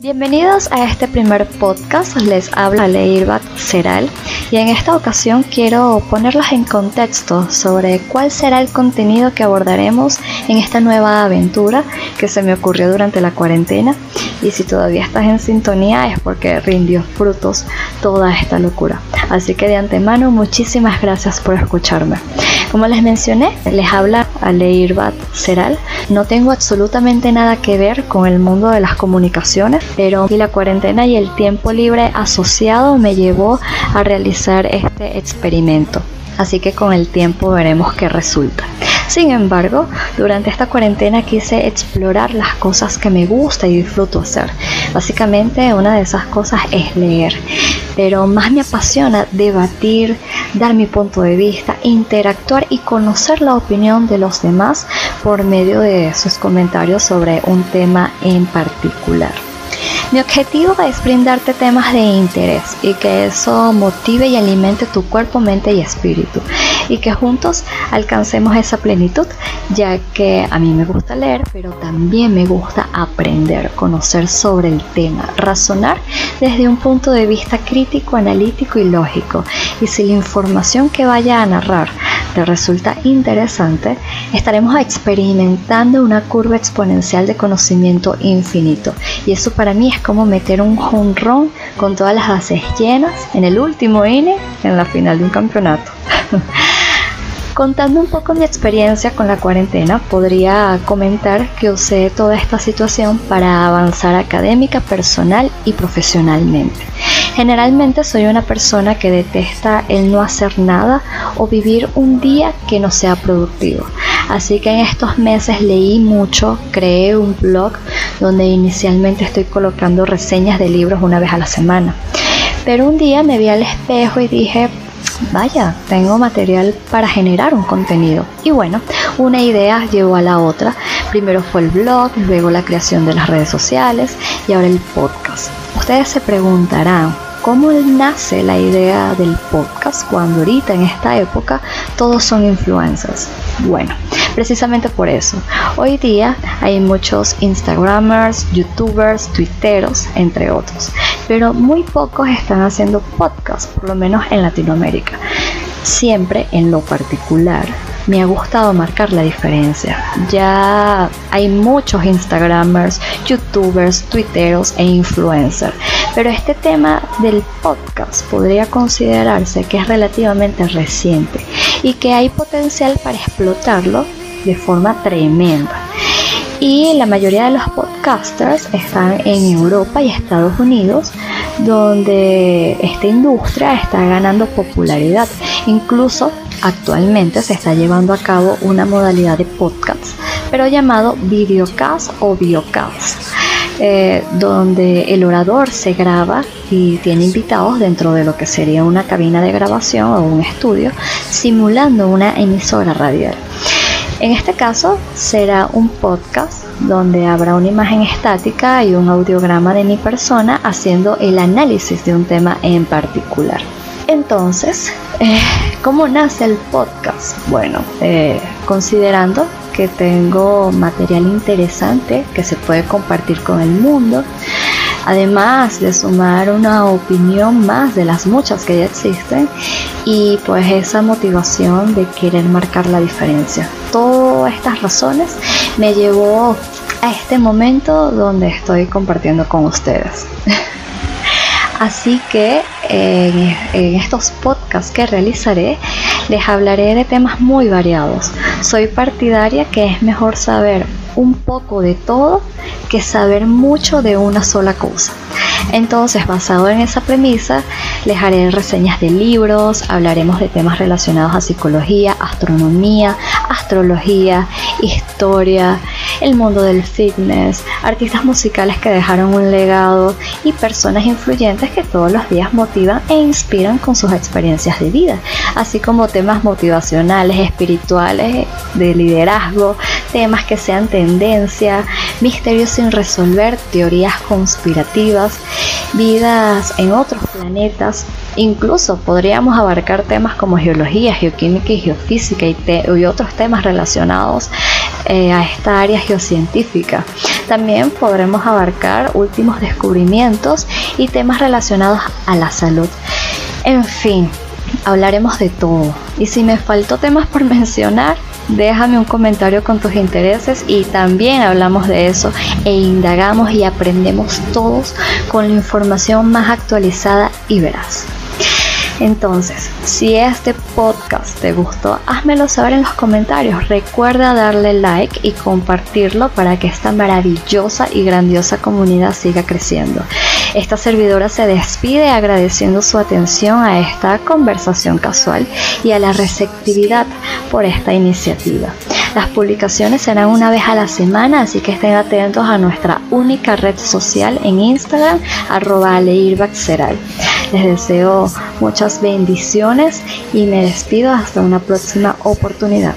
Bienvenidos a este primer podcast, les habla Leirbat Seral y en esta ocasión quiero ponerlos en contexto sobre cuál será el contenido que abordaremos en esta nueva aventura que se me ocurrió durante la cuarentena y si todavía estás en sintonía es porque rindió frutos toda esta locura. Así que de antemano muchísimas gracias por escucharme. Como les mencioné, les habla Aleirbat Seral. No tengo absolutamente nada que ver con el mundo de las comunicaciones, pero la cuarentena y el tiempo libre asociado me llevó a realizar este experimento. Así que con el tiempo veremos qué resulta. Sin embargo, durante esta cuarentena quise explorar las cosas que me gusta y disfruto hacer. Básicamente una de esas cosas es leer, pero más me apasiona debatir, dar mi punto de vista, interactuar y conocer la opinión de los demás por medio de sus comentarios sobre un tema en particular. Mi objetivo es brindarte temas de interés y que eso motive y alimente tu cuerpo, mente y espíritu y que juntos alcancemos esa plenitud, ya que a mí me gusta leer, pero también me gusta aprender, conocer sobre el tema, razonar desde un punto de vista crítico, analítico y lógico. Y si la información que vaya a narrar resulta interesante, estaremos experimentando una curva exponencial de conocimiento infinito. Y eso para mí es como meter un jonrón con todas las bases llenas en el último inning en la final de un campeonato. Contando un poco mi experiencia con la cuarentena, podría comentar que usé toda esta situación para avanzar académica, personal y profesionalmente. Generalmente soy una persona que detesta el no hacer nada o vivir un día que no sea productivo. Así que en estos meses leí mucho, creé un blog donde inicialmente estoy colocando reseñas de libros una vez a la semana. Pero un día me vi al espejo y dije, vaya, tengo material para generar un contenido. Y bueno, una idea llevó a la otra. Primero fue el blog, luego la creación de las redes sociales y ahora el podcast. Ustedes se preguntarán, ¿cómo nace la idea del podcast cuando ahorita en esta época todos son influencers? Bueno, precisamente por eso. Hoy día hay muchos Instagramers, YouTubers, Twitteros, entre otros pero muy pocos están haciendo podcast, por lo menos en Latinoamérica. Siempre en lo particular me ha gustado marcar la diferencia. Ya hay muchos Instagramers, YouTubers, Twitteros e influencers, pero este tema del podcast podría considerarse que es relativamente reciente y que hay potencial para explotarlo de forma tremenda y la mayoría de los podcasters están en Europa y Estados Unidos donde esta industria está ganando popularidad. Incluso actualmente se está llevando a cabo una modalidad de podcast, pero llamado videocast o biocast. Eh, donde el orador se graba y tiene invitados dentro de lo que sería una cabina de grabación o un estudio, simulando una emisora radial. En este caso será un podcast donde habrá una imagen estática y un audiograma de mi persona haciendo el análisis de un tema en particular. Entonces, eh, ¿cómo nace el podcast? Bueno, eh, considerando que tengo material interesante que se puede compartir con el mundo, además de sumar una opinión más de las muchas que ya existen y pues esa motivación de querer marcar la diferencia. Todas estas razones me llevó a este momento donde estoy compartiendo con ustedes. Así que en, estos podcasts que realizaré les hablaré de temas muy variados. Soy partidaria que es mejor saber un poco de todo que saber mucho de una sola cosa. Entonces, basado en esa premisa, les haré reseñas de libros, hablaremos de temas relacionados a psicología, astronomía, astrología, historia, el mundo del fitness, artistas musicales que dejaron un legado y personas influyentes que todos los días motivan e inspiran con sus experiencias de vida, así como temas motivacionales, espirituales, de liderazgo, temas que sean tendencia, misterios sin resolver, teorías conspirativas, vidas en otros planetas, incluso podríamos abarcar temas como geología, geoquímica y geofísica y, y otros temas relacionados eh, a esta área geocientífica. También podremos abarcar últimos descubrimientos y temas relacionados a la salud. En fin, hablaremos de todo. Y si me faltó temas por mencionar, déjame un comentario con tus intereses y también hablamos de eso e indagamos y aprendemos todos con la información más actualizada y veraz. Entonces, si este podcast te gustó, házmelo saber en los comentarios. Recuerda darle like y compartirlo para que esta maravillosa y grandiosa comunidad siga creciendo. Esta servidora se despide agradeciendo su atención a esta conversación casual y a la receptividad por esta iniciativa. Las publicaciones serán una vez a la semana, así que estén atentos a nuestra única red social en Instagram, arroba Les deseo muchas bendiciones y me despido hasta una próxima oportunidad.